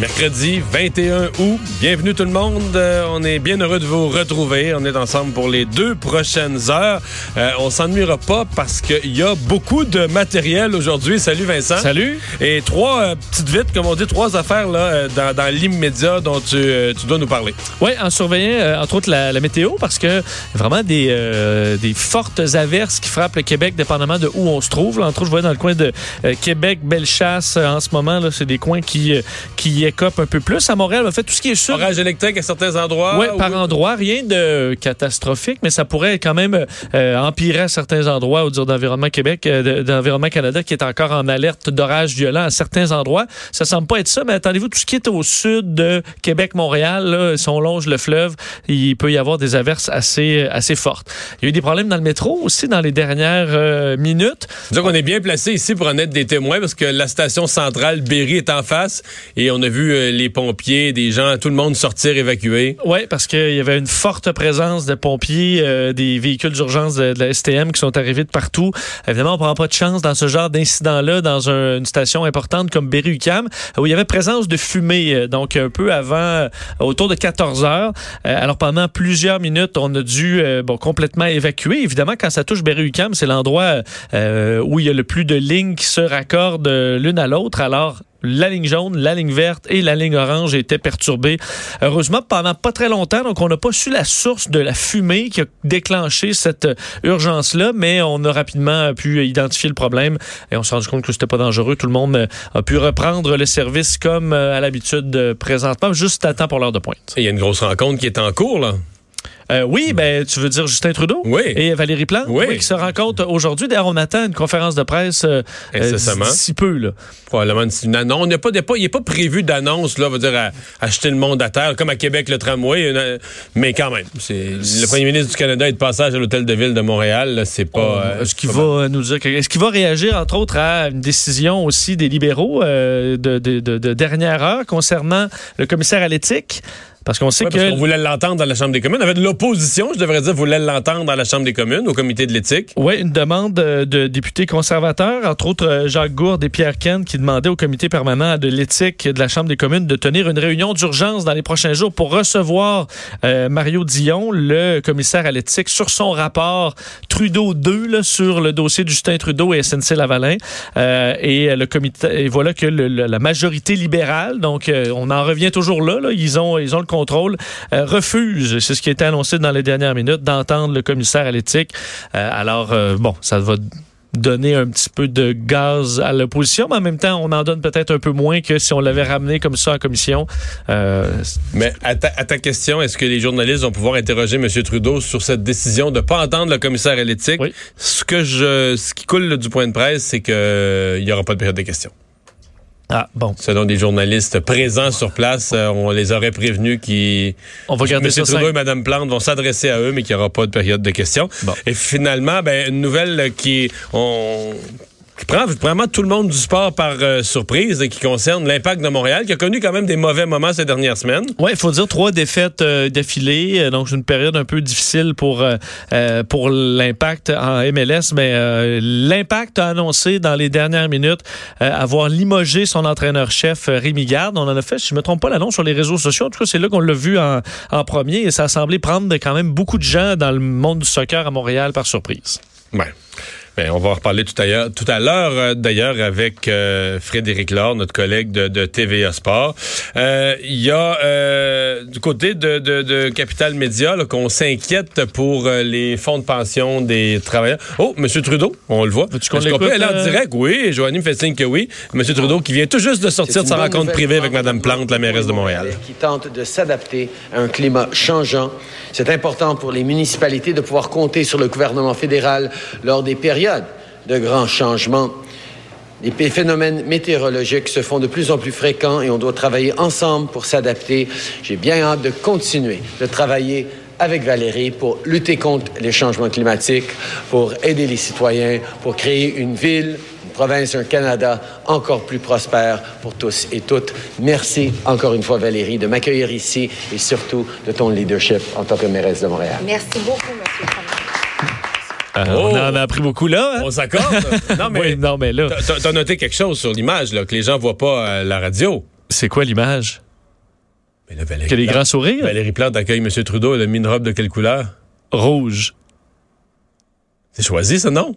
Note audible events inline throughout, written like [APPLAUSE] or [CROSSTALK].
Mercredi 21 août. Bienvenue tout le monde. Euh, on est bien heureux de vous retrouver. On est ensemble pour les deux prochaines heures. Euh, on s'ennuiera pas parce qu'il y a beaucoup de matériel aujourd'hui. Salut Vincent. Salut. Et trois euh, petites vites, comme on dit, trois affaires là, dans, dans l'immédiat dont tu, tu dois nous parler. Oui, en surveillant, entre autres, la, la météo, parce que vraiment des, des fortes averses qui frappent le Québec, dépendamment de où on se trouve. Là, entre autres, je vois dans le coin de Québec, Bellechasse, en ce moment, là, c'est des coins qui, euh, écopent un peu plus. À Montréal, en fait, tout ce qui est sud. Orage électrique à certains endroits. Oui, ou- par endroit, rien de catastrophique, mais ça pourrait quand même euh, empirer à certains endroits, au dire d'Environnement Québec, euh, de- d'Environnement Canada, qui est encore en alerte d'orage violent à certains endroits. Ça semble pas être ça, mais attendez-vous, tout ce qui est au sud de Québec-Montréal, là, si on longe le fleuve, il peut y avoir des averses assez, assez fortes. Il y a eu des problèmes dans le métro aussi dans les dernières euh, minutes. C'est qu'on est bien placé ici pour en être des témoins parce que la station centrale Berry est en face et on a vu euh, les pompiers, des gens, tout le monde sortir évacuer. Oui, parce qu'il y avait une forte présence de pompiers, euh, des véhicules d'urgence de, la STM qui sont arrivés de partout. Évidemment, on prend pas de chance dans ce genre d'incident-là, dans un- une station importante comme Berry-UQAM, où il y avait présence de fumée, euh, donc un peu avant, euh, autour de 14 heures. Euh, alors, pendant plusieurs minutes, on a dû euh, bon, complètement évacuer. Évidemment, quand ça touche Berry-UQAM, c'est l'endroit euh, où il y a le plus de lignes qui se raccordent euh, l'une à l'autre. Alors, la ligne jaune, la ligne verte et la ligne orange étaient perturbées. Heureusement, pendant pas très longtemps, donc on n'a pas su la source de la fumée qui a déclenché cette euh, urgence-là, mais on a rapidement pu identifier le problème et on s'est rendu compte que c'était pas dangereux. Tout le monde euh, a pu reprendre le service comme euh, à l'habitude euh, présentement, juste à temps pour l'heure de pointe. Il y a une grosse rencontre qui est en cours, là. Euh, oui, ben tu veux dire Justin Trudeau? Oui. et Valérie Plante, Oui. qui se rencontrent aujourd'hui. D'ailleurs, on attend une conférence de presse euh, euh, d'ici peu là. Probablement une annonce. Il n'y a pas, il y a pas- prévu d'annonce, là, on va dire, à, jeter le monde à terre, comme à Québec, le tramway. une- mais quand même, c'est le premier ministre du Canada est de passage à l'hôtel de ville de Montréal. C'est pas. euh, Est-ce qu'il va nous dire est-ce qu'il va réagir entre autres à une décision aussi des libéraux euh, de, de- de- de dernière heure concernant le commissaire à l'éthique? Parce qu'on sait Ouais, que parce qu'on voulait l'entendre dans la Chambre des communes. Fait, l'opposition, je devrais dire, voulait l'entendre dans la Chambre des communes, au comité de l'éthique. Oui, une demande euh, de députés conservateurs, entre autres euh, Jacques Gourde et Pierre Ken, qui demandaient au comité permanent de l'éthique de la Chambre des communes de tenir une réunion d'urgence dans les prochains jours pour recevoir euh, Mario Dion, le commissaire à l'éthique, sur son rapport Trudeau 2 là, sur le dossier Justin Trudeau et SNC-Lavalin. Euh, et le comité, et voilà que la majorité libérale, donc euh, on en revient toujours là, ils ont ils ont le contrôle, euh, refuse, c'est ce qui a été annoncé dans les dernières minutes, d'entendre le commissaire à l'éthique. Euh, alors euh, bon, ça va donner un petit peu de gaz à l'opposition, mais en même temps, on en donne peut-être un peu moins que si on l'avait ramené comme ça en commission. Euh, Mais à ta, à ta question, est-ce que les journalistes vont pouvoir interroger M. Trudeau sur cette décision de ne pas entendre le commissaire à l'éthique? Oui. Ce que je, ce qui coule là, du point de presse, c'est qu'il n'y aura pas de période de questions. Ah, bon, Selon des journalistes présents sur place, euh, on les aurait prévenus qui on va garder M. Trudeau et. Mme Plante vont s'adresser à eux, mais qu'il n'y aura pas de période de questions. Bon. Et finalement, ben, une nouvelle qui, on, qui prend vraiment tout le monde du sport par euh, surprise et qui concerne l'impact de Montréal, qui a connu quand même des mauvais moments ces dernières semaines. Oui, il faut dire trois défaites euh, d'affilée, euh, donc c'est une période un peu difficile pour euh, pour l'impact en MLS, mais l'impact a annoncé dans les dernières minutes avoir limogé son entraîneur-chef Rémi Garde. On en a fait, si je me trompe pas, l'annonce sur les réseaux sociaux. En tout cas, c'est là qu'on l'a vu en, en premier et ça a semblé prendre quand même beaucoup de gens dans le monde du soccer à Montréal par surprise. Ouais. Ben, on va en reparler tout à l'heure, tout à l'heure euh, d'ailleurs avec euh, Frédéric Laure, notre collègue de, de TVA Sport. Euh, Il y a euh, du côté de, de, de Capital Média qu'on s'inquiète pour euh, les fonds de pension des travailleurs. Oh, Monsieur Trudeau, on le voit. Est-ce qu'on peut aller en euh? direct? Oui, Joanie me fait signe que oui. Monsieur Trudeau qui vient tout juste de sortir de sa rencontre privée avec Mme Plante, la mairesse de Montréal. Qui tente de s'adapter à un climat changeant. C'est important pour les municipalités de pouvoir compter sur le gouvernement fédéral lors des périodes de grands changements. Les phénomènes météorologiques se font de plus en plus fréquents et on doit travailler ensemble pour s'adapter. J'ai bien hâte de continuer de travailler avec Valérie pour lutter contre les changements climatiques, pour aider les citoyens, pour créer une ville, une province, un Canada encore plus prospère pour tous et toutes. Merci encore une fois, Valérie, de m'accueillir ici et surtout de ton leadership en tant que mairesse de Montréal. Merci beaucoup. Euh, Oh. On en a appris beaucoup là. hein? On s'accorde? [LAUGHS] non, mais Oui, non, mais là, t'as- noté quelque chose sur l'image, là, que les gens voient pas à la radio. c'est quoi l'image? Mais là, Valérie Que les Plante- grands sourires? Valérie Plante accueille M. Trudeau. Elle a mis une robe de quelle couleur? Rouge. C'est choisi, ça, non?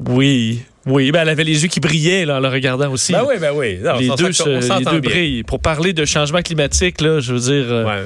Oui. Oui, ben elle avait les yeux qui brillaient là, en le regardant aussi. Ben oui, ben oui. Non, les deux, se- les deux brillent. Pour parler de changement climatique, là, je veux dire. euh, Ouais.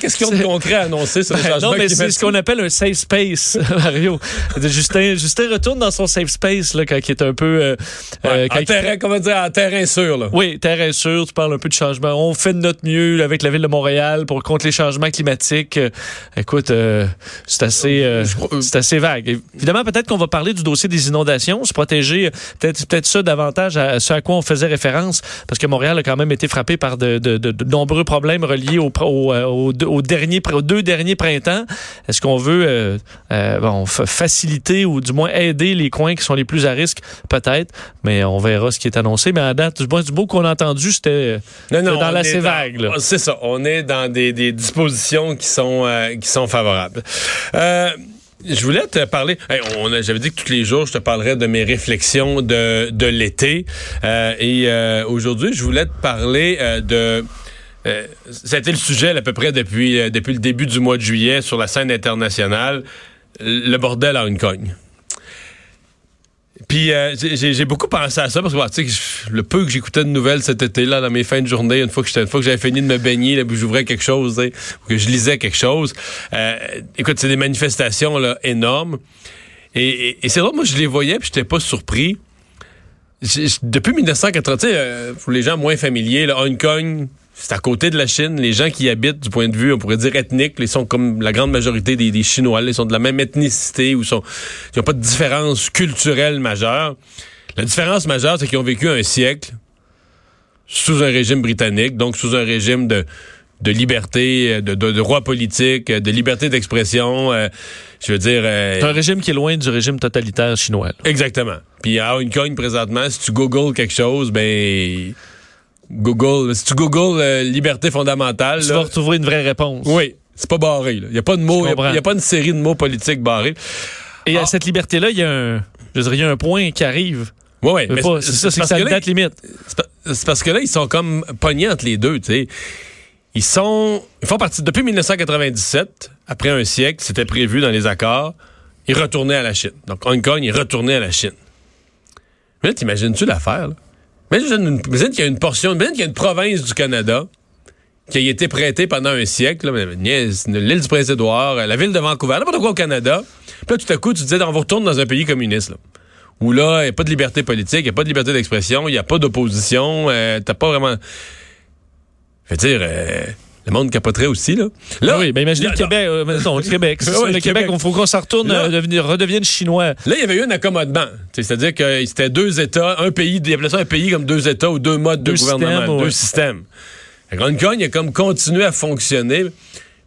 Qu'est-ce qu'ils ont- de concret à annoncer sur le Ben, changement non, mais c'est ce qu'on appelle un safe space, [LAUGHS] Mario. Justin, Justin retourne dans son safe space là, quand il est un peu. euh, Ouais, euh, en il- terrain, comment dire, en terrain sûr, là. Oui, terrain sûr, tu parles un peu de changement. On fait de notre mieux avec la ville de Montréal pour contre les changements climatiques. Euh, écoute, euh, c'est assez, euh, c'est assez vague. Évidemment, peut-être qu'on va parler du dossier des inondations, protéger, euh, peut-être peut-être ça davantage à ce à quoi on faisait référence, parce que Montréal a quand même été frappé par de, de- de- de nombreux problèmes reliés au, au, euh, au dernier, aux deux derniers printemps. Est-ce qu'on veut euh, euh, bon, fa- faciliter ou du moins aider les coins qui sont les plus à risque? Peut-être, mais on verra ce qui est annoncé. Mais à date, du moins, du beau qu'on a entendu, c'était dans est vague. C'est ça. On est dans des, des dispositions qui sont, euh, qui sont favorables. Euh, je voulais te parler. J'avais dit que tous les jours, je te parlerais de mes réflexions de, de l'été. Euh, et euh, aujourd'hui, je voulais te parler euh, de. Euh, été le sujet à peu près depuis, depuis le début du mois de juillet sur la scène internationale. Le bordel à une cogne. Puis euh, j'ai- beaucoup pensé à ça parce que je- le peu que j'écoutais de nouvelles cet été-là dans mes fins de journée, une fois que une fois que j'avais fini de me baigner, j'ouvrais quelque chose, ou que je lisais quelque chose. euh, écoute, c'est des manifestations là, énormes. Et, et- et c'est drôle, moi je les voyais puis j'étais pas surpris. J'- depuis 1980, tu sais, euh, pour les gens moins familiers, là, Hong Kong, c'est à côté de la Chine. Les gens qui y habitent, du point de vue, on pourrait dire ethnique, ils sont comme la grande majorité des, des Chinois. ils sont de la même ethnicité ou sont, ils n'ont pas de différence culturelle majeure. La différence majeure, c'est qu'ils ont vécu un siècle sous un régime britannique, donc sous un régime de, de liberté, de, de, de roi politique, de liberté d'expression. euh, je veux dire... euh, C'est un régime qui est loin du régime totalitaire chinois. là. Exactement. Puis à Hong Kong, présentement, si tu googles quelque chose, ben... Google, si tu googles euh, liberté fondamentale... Tu là, vas retrouver une vraie réponse. oui, c'est pas barré. Il n'y a pas de mots, il n'y a, pas une série de mots politiques barrés. Et Ah. à cette liberté-là, il y a un, je dirais, il y a un point qui arrive. Ouais, ouais, Mais C'est ça, c'est que ça là, date limite. c'est parce que là, ils sont comme pognés entre les deux, tu sais. Ils sont. Ils font partie. Depuis 1997, après un siècle, c'était prévu dans les accords, ils retournaient à la Chine. Donc, Hong Kong, ils retournaient à la Chine. Mais là, t'imagines-tu l'affaire, là? Imagine, imagine qu'il y a une portion, qu'il y a une province du Canada qui a été prêtée pendant un siècle, l'île du Prince-Édouard, la ville de Vancouver, n'importe quoi au Canada. Puis là, tout à coup, tu te disais, on va retourner dans un pays communiste, là où là, il n'y a pas de liberté politique, il n'y a pas de liberté d'expression, il n'y a pas d'opposition, euh, t'as pas vraiment... Je veux dire, euh, le monde capoterait aussi, là. Là, Ah oui, ben imaginez là, le Québec. euh, mettons, le Québec. c'est Ouais, le le Québec, il faut qu'on s'en retourne, Là- euh, devenir- redevienne chinois. Là, il y avait eu un accommodement. C'est-à-dire que c'était deux États, un pays, ils appelaient ça un pays comme deux États ou deux modes Deux de gouvernement, systèmes, ouais. deux systèmes. Hong Kong, il a comme continué à fonctionner.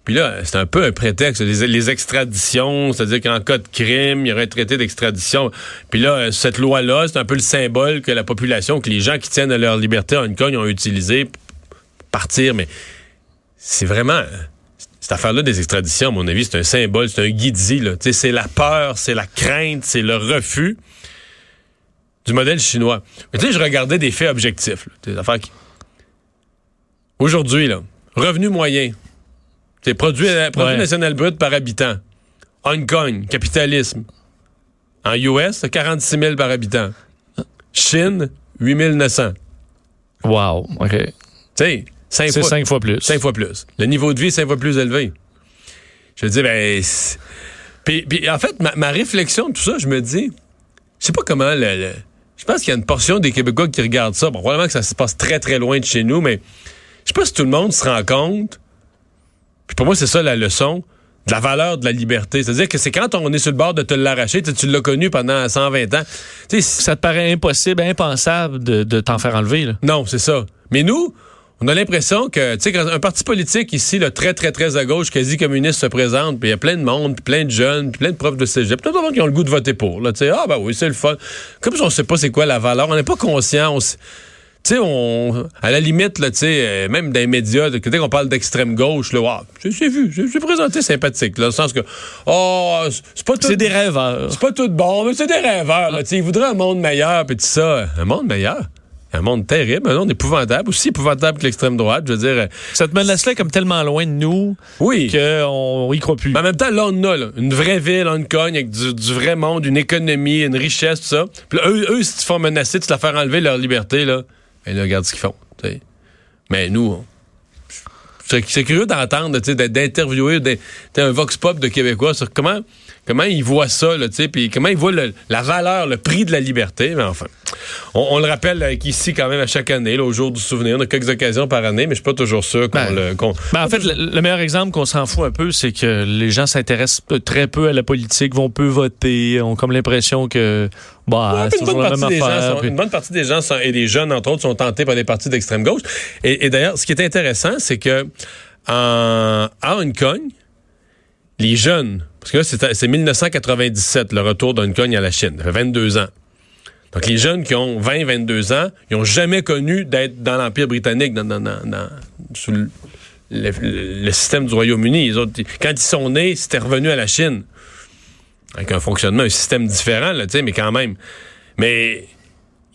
Puis là, c'est un peu un prétexte. Les, les extraditions, c'est-à-dire qu'en cas de crime, il y aurait un traité d'extradition. Puis là, euh, cette loi-là, c'est un peu le symbole que la population, que les gens qui tiennent à leur liberté à Hong Kong ont utilisé pour partir. Mais c'est vraiment... Cette affaire-là des extraditions, à mon avis, c'est un symbole, c'est un guidis. là. Tu sais, C'est la peur, c'est la crainte, c'est le refus du modèle chinois. Mais tu sais, je regardais des faits objectifs. là. Des affaires qui... Aujourd'hui, là, revenu moyen. C'est produit, euh, produit Ouais. national brut par habitant. Hong Kong, capitalisme. En US, c'est 46 000 par habitant. Chine, 8 900. Wow, OK. Tu sais, cinq C'est fois, cinq fois plus. cinq fois plus. Le niveau de vie est cinq fois plus élevé. Je dis, ben. c'est- Puis, puis, en fait, ma, ma réflexion de tout ça, je me dis, je sais pas comment le. le- je pense qu'il y a une portion des Québécois qui regardent ça. Bon, probablement que ça se passe très, très loin de chez nous, mais je sais pas si tout le monde se rend compte. Puis pour moi, c'est ça la leçon de la valeur de la liberté. C'est-à-dire que c'est quand on est sur le bord de te l'arracher, tu l'as connu pendant 120 ans. Ça te paraît impossible, impensable de, de t'en faire enlever. Là? non, c'est ça. Mais nous, on a l'impression que, tu sais, quand un parti politique ici, le très, très, très à gauche, quasi communiste, se présente, puis il y a plein de monde, puis plein de jeunes, puis plein de profs de cégep, plein de gens qui ont le goût de voter pour. Là, tu sais, ah, ben oui, c'est le fun. Comme si on sait pas c'est quoi la valeur, on n'est pas conscient. Tu sais, on, à la limite, là, tu sais, euh, même dans les médias, dès qu'on parle d'extrême gauche, là, wow, c'est c'est vu, c'est présenté sympathique, là, dans le sens que, oh, c'est pas tout. C'est des rêveurs. C'est pas tout bon, mais c'est des rêveurs. Là. Tu sais, Ils voudraient un monde meilleur, puis tout ça. Un monde meilleur? Un monde terrible, un monde épouvantable, aussi épouvantable que l'extrême droite. Je veux dire, euh, Cette menace-là est comme tellement loin de nous oui. qu'on y croit plus. Mais en même temps, là, on a là, une vraie ville, on cogne avec du, du vrai monde, une économie, une richesse, tout ça. Puis là, eux, eux, si tu font menacer de se la faire enlever leur liberté, là, ben là, regarde ce qu'ils font. tu. Mais nous, on- c'est curieux d'entendre, tu d'interviewer tu un vox pop de Québécois sur comment comment ils voient ça, là, tu sais, puis comment ils voient le- la valeur, le prix de la liberté. Mais enfin, on, on le rappelle euh, qu'ici, quand même, à chaque année, là, au jour du souvenir, on a quelques occasions par année, mais je suis pas toujours sûr qu'on Ben, le... qu'on- Ben, en fait, le, le meilleur exemple qu'on s'en fout un peu, c'est que les gens s'intéressent très peu à la politique, vont peu voter, ont comme l'impression que bah, Ouais, une, bonne partie des gens affaire. sont- puis- une bonne partie des gens sont- et des jeunes, entre autres, sont tentés par des partis d'extrême gauche. Et, et d'ailleurs, ce qui est intéressant, c'est que en, à Hong Kong, les jeunes, parce que là, c'est c'est 1997, le retour d'Hong Kong à la Chine, ça fait 22 ans. Donc, les jeunes qui ont 20, 22 ans, ils n'ont jamais connu d'être dans l'Empire britannique, dans, sous le, système du Royaume-Uni. Quand ils sont nés, c'était revenu à la Chine avec un fonctionnement, un système différent, là, mais quand même. Mais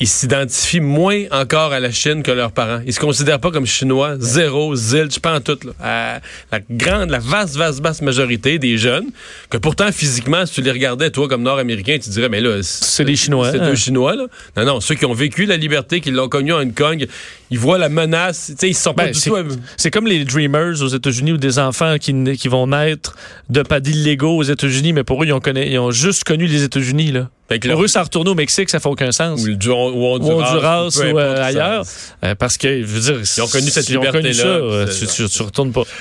ils s'identifient moins encore à la Chine que leurs parents. Ils se considèrent pas comme chinois, zéro, zilch, pas en tout. Là. La grande, la vaste, vaste, vaste majorité des jeunes, que pourtant, physiquement, si tu les regardais, toi, comme Nord-Américain, tu dirais, mais là, C'est des Chinois, C'est hein. deux Chinois, là. Non, non, ceux qui ont vécu la liberté, qui l'ont connu à Hong Kong, ils voient la menace, tu sais, ils sont pas Ben, du c'est, tout... c'est comme les Dreamers aux États-Unis ou des enfants qui, vont naître de pas illégaux aux États-Unis, mais pour eux, ils ont, ils ont juste connu les États-Unis. Là. Fait que Pour leur- eux, ça retourne au Mexique, ça fait aucun sens. ou, le, ou Honduras, ou euh, ailleurs. Euh, parce que, je veux dire, Ils ont connu cette liberté-là, euh, tu, tu, tu retournes pas.